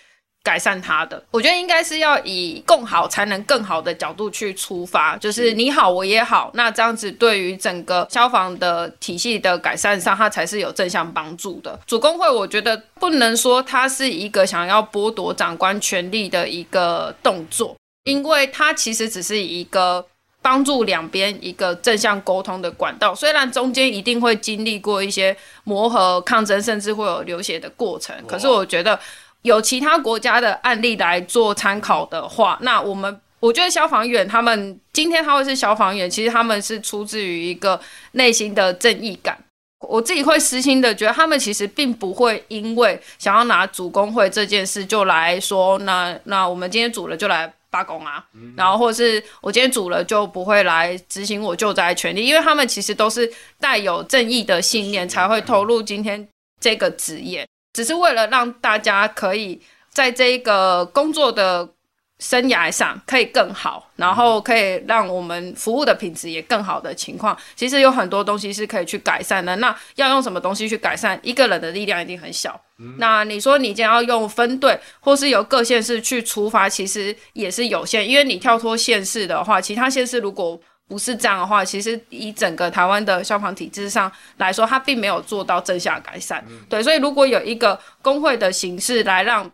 改善它的。我觉得应该是要以更好才能更好的角度去出发，就是你好我也好，那这样子对于整个消防的体系的改善上，它才是有正向帮助的。主工会，我觉得不能说它是一个想要剥夺长官权力的一个动作，因为它其实只是一个。帮助两边一个正向沟通的管道，虽然中间一定会经历过一些磨合、抗争，甚至会有流血的过程，可是我觉得有其他国家的案例来做参考的话，那我们我觉得消防员他们今天他会是消防员，其实他们是出自于一个内心的正义感。我自己会私心的觉得，他们其实并不会因为想要拿主工会这件事就来说，那那我们今天组了就来。罢工啊，然后或是我今天煮了就不会来执行我救灾权利，因为他们其实都是带有正义的信念才会投入今天这个职业，只是为了让大家可以在这个工作的。生涯上可以更好，然后可以让我们服务的品质也更好的情况，其实有很多东西是可以去改善的。那要用什么东西去改善？一个人的力量一定很小。嗯、那你说你将要用分队，或是由各县市去出发，其实也是有限，因为你跳脱县市的话，其他县市如果不是这样的话，其实以整个台湾的消防体制上来说，它并没有做到正向改善。嗯、对，所以如果有一个工会的形式来让。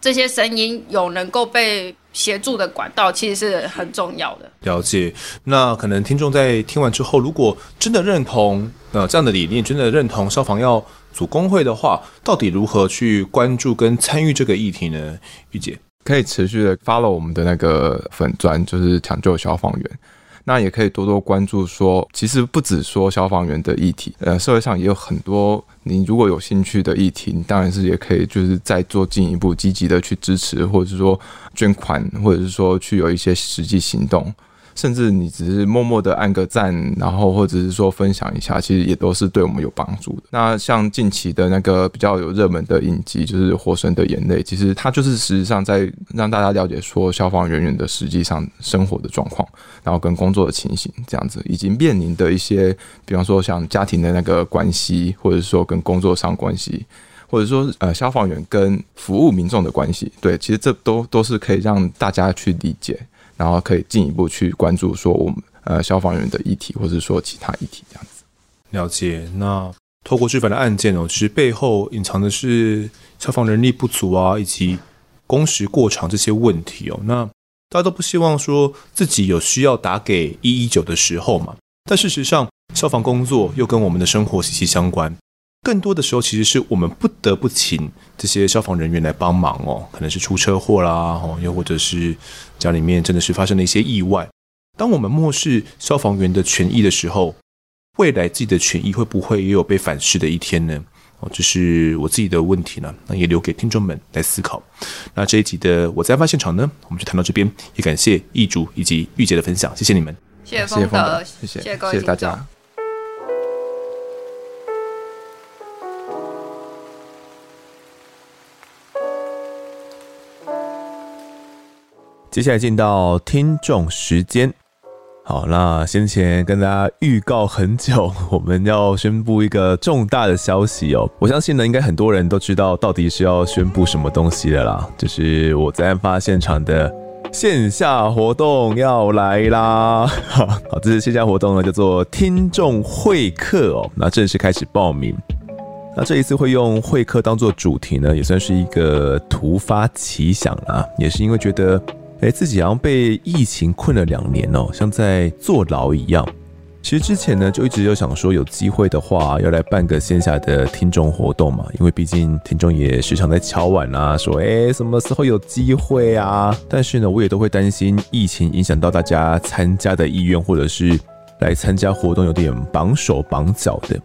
这些声音有能够被协助的管道，其实是很重要的。了解，那可能听众在听完之后，如果真的认同呃这样的理念，真的认同消防要组工会的话，到底如何去关注跟参与这个议题呢？玉姐，可以持续的 follow 我们的那个粉砖，就是抢救消防员。那也可以多多关注说，其实不止说消防员的议题，呃，社会上也有很多你如果有兴趣的议题，你当然是也可以就是再做进一步积极的去支持，或者是说捐款，或者是说去有一些实际行动。甚至你只是默默的按个赞，然后或者是说分享一下，其实也都是对我们有帮助的。那像近期的那个比较有热门的影集，就是《火神的眼泪》，其实它就是实际上在让大家了解说消防人员的实际上生活的状况，然后跟工作的情形这样子，以及面临的一些，比方说像家庭的那个关系，或者说跟工作上关系，或者说呃消防员跟服务民众的关系，对，其实这都都是可以让大家去理解。然后可以进一步去关注说我们呃消防员的议题，或者说其他议题这样子。了解。那透过这份的案件哦，其实背后隐藏的是消防人力不足啊，以及工时过长这些问题哦。那大家都不希望说自己有需要打给一一九的时候嘛。但事实上，消防工作又跟我们的生活息息相关。更多的时候，其实是我们不得不请这些消防人员来帮忙哦，可能是出车祸啦，哦，又或者是家里面真的是发生了一些意外。当我们漠视消防员的权益的时候，未来自己的权益会不会也有被反噬的一天呢？哦，这是我自己的问题呢，那也留给听众们来思考。那这一集的我在案发现场呢，我们就谈到这边，也感谢易主以及玉姐的分享，谢谢你们，谢谢峰德，谢谢，谢谢各位，谢谢大家。接下来进到听众时间，好，那先前跟大家预告很久，我们要宣布一个重大的消息哦。我相信呢，应该很多人都知道到底是要宣布什么东西了啦，就是我在案发现场的线下活动要来啦。好，这次线下活动呢叫做听众会客哦，那正式开始报名。那这一次会用会客当做主题呢，也算是一个突发奇想啦，也是因为觉得。哎，自己好像被疫情困了两年哦，像在坐牢一样。其实之前呢，就一直有想说，有机会的话要来办个线下的听众活动嘛，因为毕竟听众也时常在敲碗啊，说哎，什么时候有机会啊？但是呢，我也都会担心疫情影响到大家参加的意愿，或者是来参加活动有点绑手绑脚的。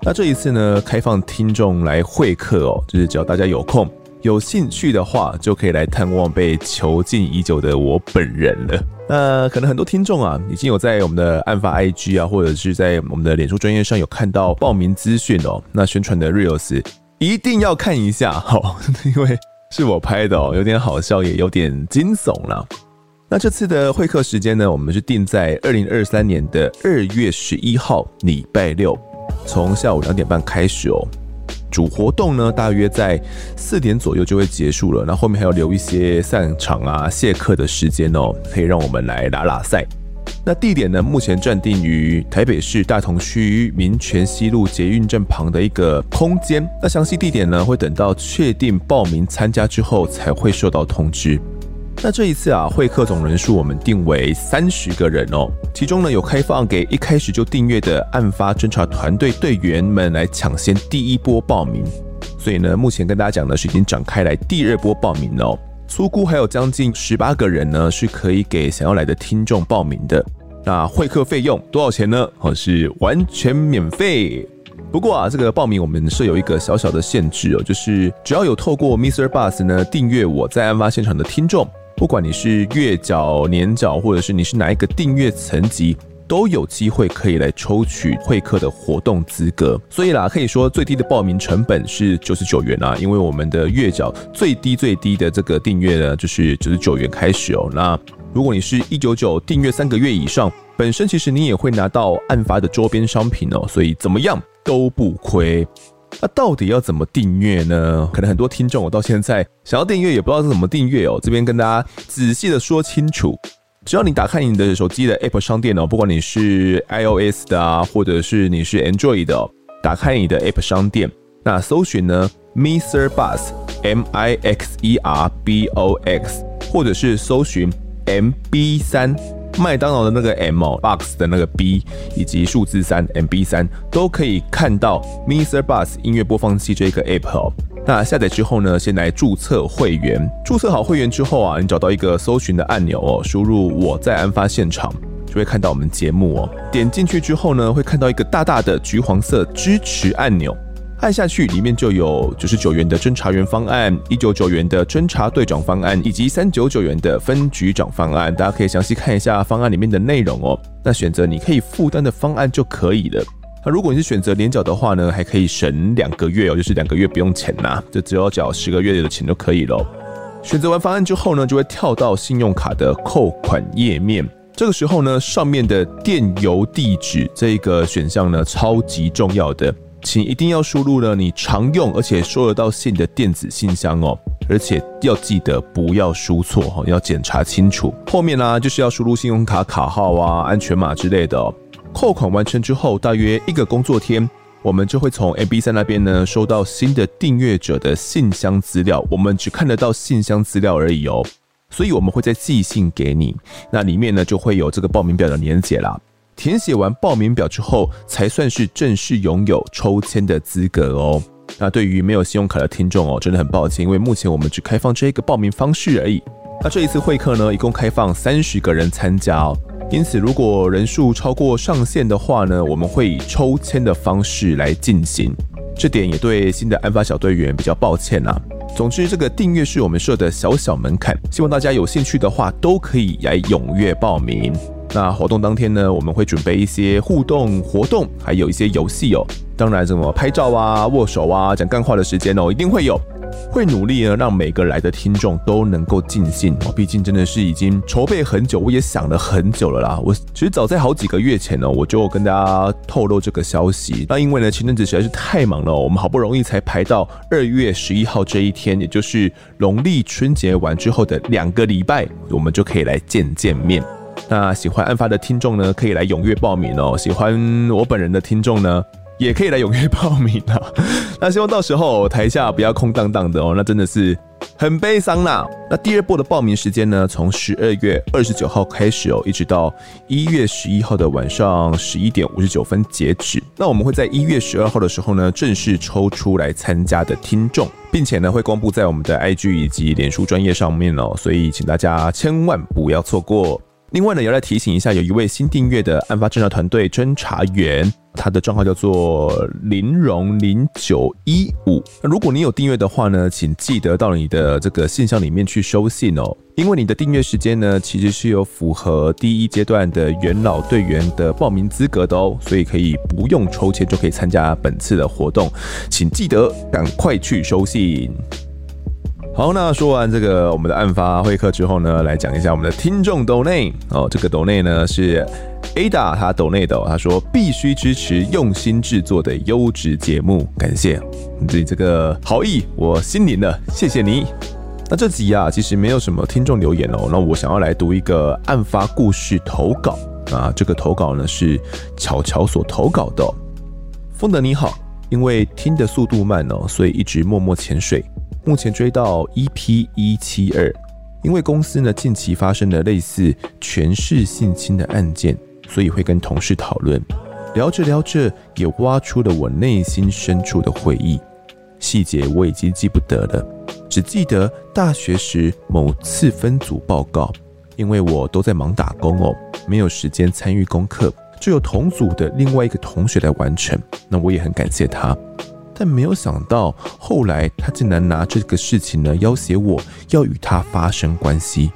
那这一次呢，开放听众来会客哦，就是只要大家有空。有兴趣的话，就可以来探望被囚禁已久的我本人了。那可能很多听众啊，已经有在我们的案发 IG 啊，或者是在我们的脸书专业上有看到报名资讯哦。那宣传的 Reels 一定要看一下哈，因为是我拍的哦，有点好笑，也有点惊悚了。那这次的会客时间呢，我们是定在二零二三年的二月十一号礼拜六，从下午两点半开始哦。主活动呢，大约在四点左右就会结束了。那后面还要留一些散场啊、谢客的时间哦，可以让我们来打打赛。那地点呢，目前暂定于台北市大同区民权西路捷运站旁的一个空间。那详细地点呢，会等到确定报名参加之后才会收到通知。那这一次啊，会客总人数我们定为三十个人哦，其中呢有开放给一开始就订阅的案发侦查团队队员们来抢先第一波报名，所以呢，目前跟大家讲的是已经展开来第二波报名哦，粗估还有将近十八个人呢是可以给想要来的听众报名的。那会客费用多少钱呢？哦，是完全免费。不过啊，这个报名我们设有一个小小的限制哦，就是只要有透过 Mr. Bus 呢订阅我在案发现场的听众。不管你是月缴、年缴，或者是你是哪一个订阅层级，都有机会可以来抽取会客的活动资格。所以啦，可以说最低的报名成本是九十九元啊，因为我们的月缴最低最低的这个订阅呢，就是九十九元开始哦。那如果你是一九九订阅三个月以上，本身其实你也会拿到案发的周边商品哦，所以怎么样都不亏。那到底要怎么订阅呢？可能很多听众我到现在想要订阅也不知道怎么订阅哦。这边跟大家仔细的说清楚，只要你打开你的手机的 App 商店哦，不管你是 iOS 的啊，或者是你是 Android 的，打开你的 App 商店，那搜寻呢，Mixer Box M I X E R B O X，或者是搜寻 MB 三麦当劳的那个 M，Box 的那个 B，以及数字三 MB 三都可以看到 Mister Bus 音乐播放器这个 App 哦。那下载之后呢，先来注册会员。注册好会员之后啊，你找到一个搜寻的按钮哦，输入我在案发现场，就会看到我们节目哦。点进去之后呢，会看到一个大大的橘黄色支持按钮。按下去，里面就有九十九元的侦查员方案、一九九元的侦查队长方案，以及三九九元的分局长方案。大家可以详细看一下方案里面的内容哦。那选择你可以负担的方案就可以了。那如果你是选择连缴的话呢，还可以省两个月哦，就是两个月不用钱呐，就只要缴十个月的钱就可以了。选择完方案之后呢，就会跳到信用卡的扣款页面。这个时候呢，上面的电邮地址这个选项呢，超级重要的。请一定要输入了你常用而且收得到信的电子信箱哦，而且要记得不要输错哈，要检查清楚。后面呢，就是要输入信用卡卡号啊、安全码之类的。扣款完成之后，大约一个工作天，我们就会从 A B 三那边呢收到新的订阅者的信箱资料。我们只看得到信箱资料而已哦，所以我们会再寄信给你，那里面呢就会有这个报名表的连结啦。填写完报名表之后，才算是正式拥有抽签的资格哦。那对于没有信用卡的听众哦，真的很抱歉，因为目前我们只开放这一个报名方式而已。那这一次会客呢，一共开放三十个人参加哦。因此，如果人数超过上限的话呢，我们会以抽签的方式来进行。这点也对新的案发小队员比较抱歉呐、总之，这个订阅是我们设的小小门槛，希望大家有兴趣的话，都可以来踊跃报名。那活动当天呢，我们会准备一些互动活动，还有一些游戏哦。当然，什么拍照啊、握手啊、讲干话的时间哦，一定会有。会努力呢，让每个来的听众都能够尽兴哦。毕竟真的是已经筹备很久，我也想了很久了啦。我其实早在好几个月前呢，我就跟大家透露这个消息。那因为呢，前阵子实在是太忙了，我们好不容易才排到二月十一号这一天，也就是农历春节完之后的两个礼拜，我们就可以来见见面。那喜欢案发的听众呢，可以来踊跃报名哦。喜欢我本人的听众呢，也可以来踊跃报名啊。那希望到时候台下不要空荡荡的哦，那真的是很悲伤啦。那第二波的报名时间呢，从十二月二十九号开始哦，一直到一月十一号的晚上十一点五十九分截止。那我们会在一月十二号的时候呢，正式抽出来参加的听众，并且呢会公布在我们的 IG 以及脸书专业上面哦，所以请大家千万不要错过。另外呢，也要来提醒一下，有一位新订阅的案发侦查团队侦查员，他的账号叫做林荣零九一五。如果你有订阅的话呢，请记得到你的这个信箱里面去收信哦，因为你的订阅时间呢，其实是有符合第一阶段的元老队员的报名资格的哦，所以可以不用抽签就可以参加本次的活动，请记得赶快去收信。好，那说完这个我们的案发会客之后呢，来讲一下我们的听众抖内哦。这个抖内呢是 Ada 他抖内的，他说必须支持用心制作的优质节目，感谢你这个好意，我心领了，谢谢你。那这集啊，其实没有什么听众留言哦。那我想要来读一个案发故事投稿啊，这个投稿呢是巧巧所投稿的。丰德你好，因为听的速度慢哦，所以一直默默潜水。目前追到 EP 一七二，因为公司呢近期发生了类似权势性侵的案件，所以会跟同事讨论，聊着聊着也挖出了我内心深处的回忆，细节我已经记不得了，只记得大学时某次分组报告，因为我都在忙打工哦，没有时间参与功课，就由同组的另外一个同学来完成，那我也很感谢他。但没有想到，后来他竟然拿这个事情呢要挟我，要与他发生关系。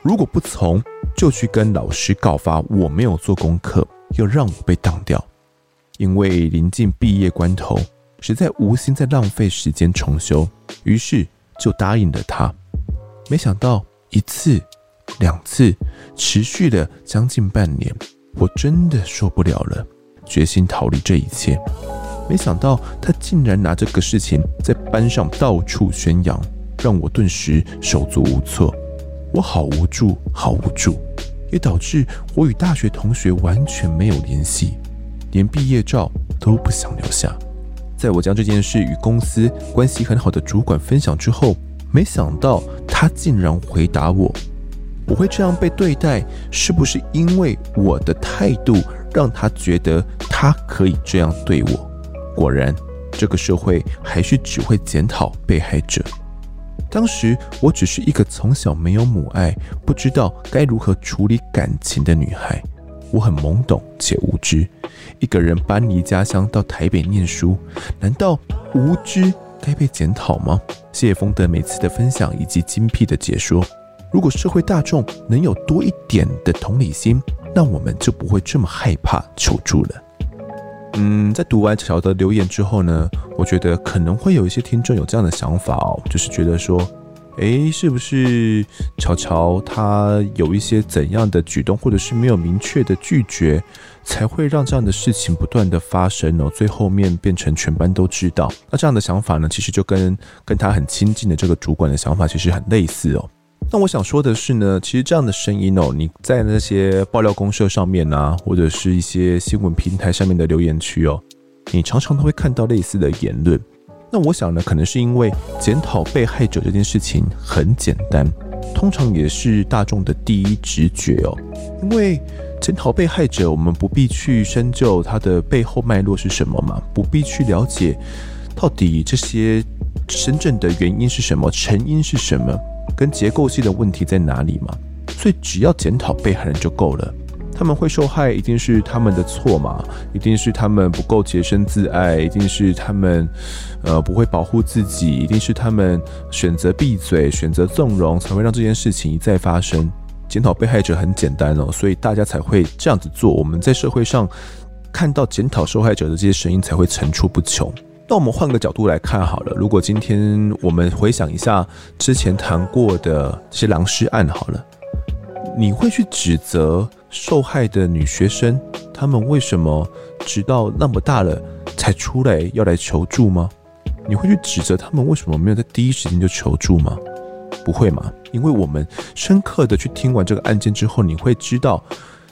如果不从，就去跟老师告发我没有做功课，要让我被挡掉。因为临近毕业关头，实在无心再浪费时间重修，于是就答应了他。没想到一次、两次，持续了将近半年，我真的受不了了，决心逃离这一切。没想到他竟然拿这个事情在班上到处宣扬，让我顿时手足无措。我好无助，好无助，也导致我与大学同学完全没有联系，连毕业照都不想留下。在我将这件事与公司关系很好的主管分享之后，没想到他竟然回答我：“我会这样被对待，是不是因为我的态度让他觉得他可以这样对我？果然，这个社会还是只会检讨被害者。当时我只是一个从小没有母爱，不知道该如何处理感情的女孩，我很懵懂且无知。一个人搬离家乡到台北念书，难道无知该被检讨吗？谢谢丰德每次的分享以及精辟的解说。如果社会大众能有多一点的同理心，那我们就不会这么害怕求助了。嗯，在读完乔的留言之后呢，我觉得可能会有一些听众有这样的想法哦，就是觉得说，诶，是不是乔乔他有一些怎样的举动，或者是没有明确的拒绝，才会让这样的事情不断的发生哦，最后面变成全班都知道。那这样的想法呢，其实就跟跟他很亲近的这个主管的想法其实很类似哦。那我想说的是呢，其实这样的声音哦，你在那些爆料公社上面啊，或者是一些新闻平台上面的留言区哦，你常常都会看到类似的言论。那我想呢，可能是因为检讨被害者这件事情很简单，通常也是大众的第一直觉哦。因为检讨被害者，我们不必去深究他的背后脉络是什么嘛，不必去了解到底这些真正的原因是什么，成因是什么。跟结构性的问题在哪里嘛？所以只要检讨被害人就够了。他们会受害，一定是他们的错嘛？一定是他们不够洁身自爱，一定是他们呃不会保护自己，一定是他们选择闭嘴、选择纵容，才会让这件事情一再发生。检讨被害者很简单哦，所以大家才会这样子做。我们在社会上看到检讨受害者的这些声音才会层出不穷。那我们换个角度来看好了，如果今天我们回想一下之前谈过的这些狼尸案好了，你会去指责受害的女学生，她们为什么直到那么大了才出来要来求助吗？你会去指责他们为什么没有在第一时间就求助吗？不会嘛？因为我们深刻的去听完这个案件之后，你会知道，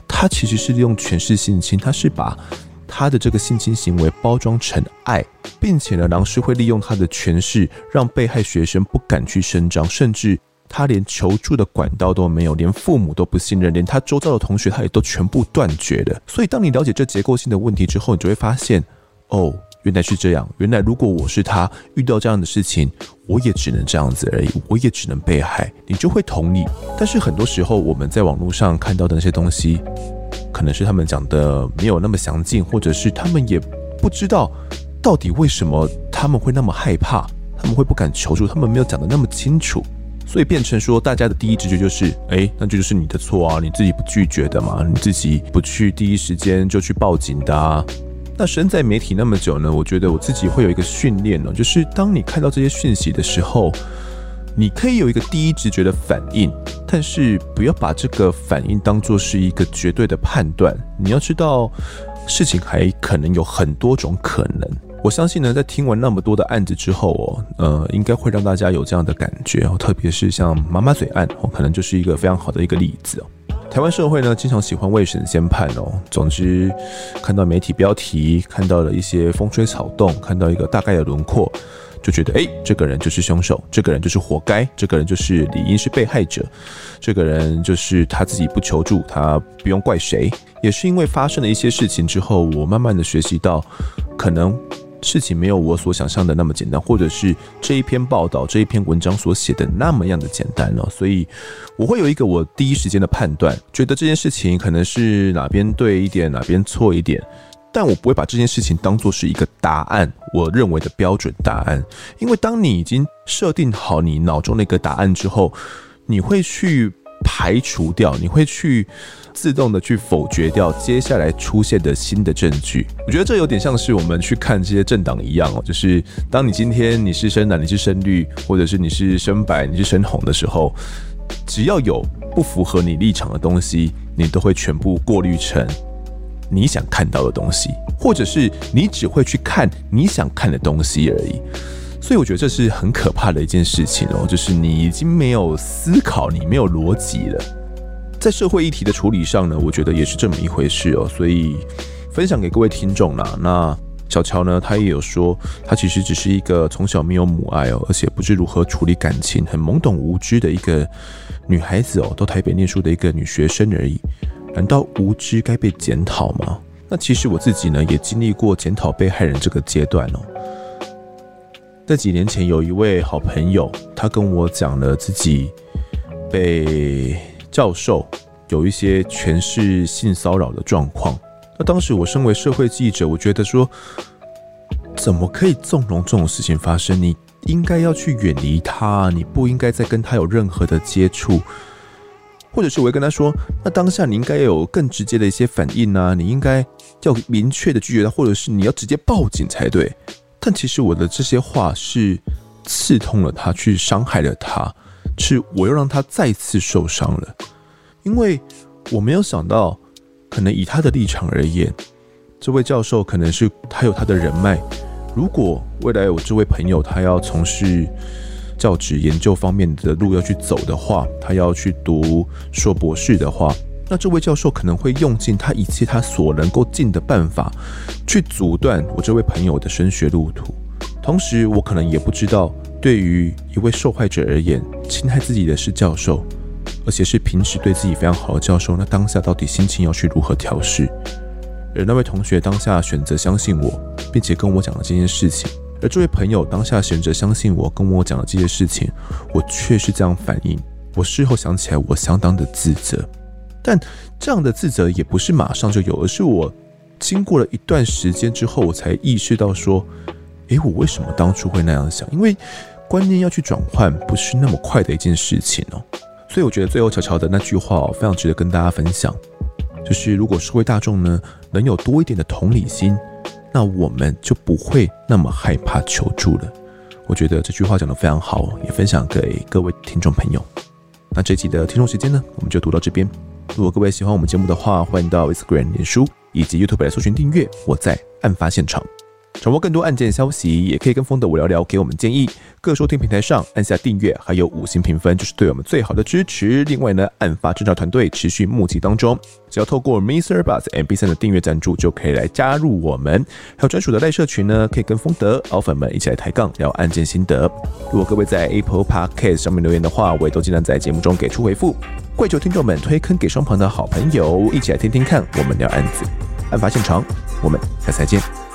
他其实是利用权势性侵，他是把。他的这个性侵行为包装成爱，并且呢，狼师会利用他的权势，让被害学生不敢去声张，甚至他连求助的管道都没有，连父母都不信任，连他周遭的同学他也都全部断绝了。所以，当你了解这结构性的问题之后，你就会发现，哦，原来是这样。原来如果我是他，遇到这样的事情，我也只能这样子而已，我也只能被害。你就会同意。但是很多时候，我们在网络上看到的那些东西。可能是他们讲的没有那么详尽，或者是他们也不知道到底为什么他们会那么害怕，他们会不敢求助，他们没有讲得那么清楚，所以变成说大家的第一直觉就是，哎，那这就是你的错啊，你自己不拒绝的嘛，你自己不去第一时间就去报警的啊。那身在媒体那么久呢，我觉得我自己会有一个训练呢，就是当你看到这些讯息的时候。你可以有一个第一直觉的反应，但是不要把这个反应当作是一个绝对的判断。你要知道，事情还可能有很多种可能。我相信呢，在听完那么多的案子之后哦，呃，应该会让大家有这样的感觉哦。特别是像妈妈嘴案哦，可能就是一个非常好的一个例子哦。台湾社会呢，经常喜欢未审先判哦。总之，看到媒体标题，看到了一些风吹草动，看到一个大概的轮廓。就觉得哎，这个人就是凶手，这个人就是活该，这个人就是理应是被害者，这个人就是他自己不求助，他不用怪谁。也是因为发生了一些事情之后，我慢慢的学习到，可能事情没有我所想象的那么简单，或者是这一篇报道、这一篇文章所写的那么样的简单哦。所以我会有一个我第一时间的判断，觉得这件事情可能是哪边对一点，哪边错一点。但我不会把这件事情当做是一个答案，我认为的标准答案，因为当你已经设定好你脑中那个答案之后，你会去排除掉，你会去自动的去否决掉接下来出现的新的证据。我觉得这有点像是我们去看这些政党一样哦，就是当你今天你是深蓝，你是深绿，或者是你是深白，你是深红的时候，只要有不符合你立场的东西，你都会全部过滤成。你想看到的东西，或者是你只会去看你想看的东西而已，所以我觉得这是很可怕的一件事情哦，就是你已经没有思考，你没有逻辑了。在社会议题的处理上呢，我觉得也是这么一回事哦，所以分享给各位听众啦。那小乔呢，她也有说，她其实只是一个从小没有母爱哦，而且不知如何处理感情、很懵懂无知的一个女孩子哦，到台北念书的一个女学生而已。难道无知该被检讨吗？那其实我自己呢，也经历过检讨被害人这个阶段哦。在几年前，有一位好朋友，他跟我讲了自己被教授有一些权势性骚扰的状况。那当时我身为社会记者，我觉得说，怎么可以纵容这种事情发生？你应该要去远离他，你不应该再跟他有任何的接触。或者是我会跟他说，那当下你应该有更直接的一些反应啊，你应该要明确的拒绝他，或者是你要直接报警才对。但其实我的这些话是刺痛了他，去伤害了他，是我又让他再次受伤了，因为我没有想到，可能以他的立场而言，这位教授可能是他有他的人脉，如果未来我这位朋友他要从事。教职研究方面的路要去走的话，他要去读硕博士的话，那这位教授可能会用尽他一切他所能够尽的办法，去阻断我这位朋友的升学路途。同时，我可能也不知道，对于一位受害者而言，侵害自己的是教授，而且是平时对自己非常好的教授，那当下到底心情要去如何调试？而那位同学当下选择相信我，并且跟我讲了这件事情。而这位朋友当下选择相信我，跟我讲的这些事情，我却是这样反应。我事后想起来，我相当的自责。但这样的自责也不是马上就有，而是我经过了一段时间之后，我才意识到说，诶，我为什么当初会那样想？因为观念要去转换，不是那么快的一件事情哦。所以我觉得最后乔乔的那句话哦，非常值得跟大家分享，就是如果社会大众呢，能有多一点的同理心。那我们就不会那么害怕求助了。我觉得这句话讲得非常好，也分享给各位听众朋友。那这期的听众时间呢，我们就读到这边。如果各位喜欢我们节目的话，欢迎到 Instagram、脸书以及 YouTube 来搜寻订阅。我在案发现场。掌握更多案件消息，也可以跟风德我聊聊，给我们建议。各收听平台上按下订阅，还有五星评分，就是对我们最好的支持。另外呢，案发侦查团队持续募集当中，只要透过 Mister Bus MB3 的订阅赞助，就可以来加入我们。还有专属的赖社群呢，可以跟风德老粉们一起来抬杠聊案件心得。如果各位在 Apple Podcast 上面留言的话，我也都尽量在节目中给出回复。跪求听众们推坑给双旁的好朋友，一起来听听看我们聊案子。案发现场，我们下次再见。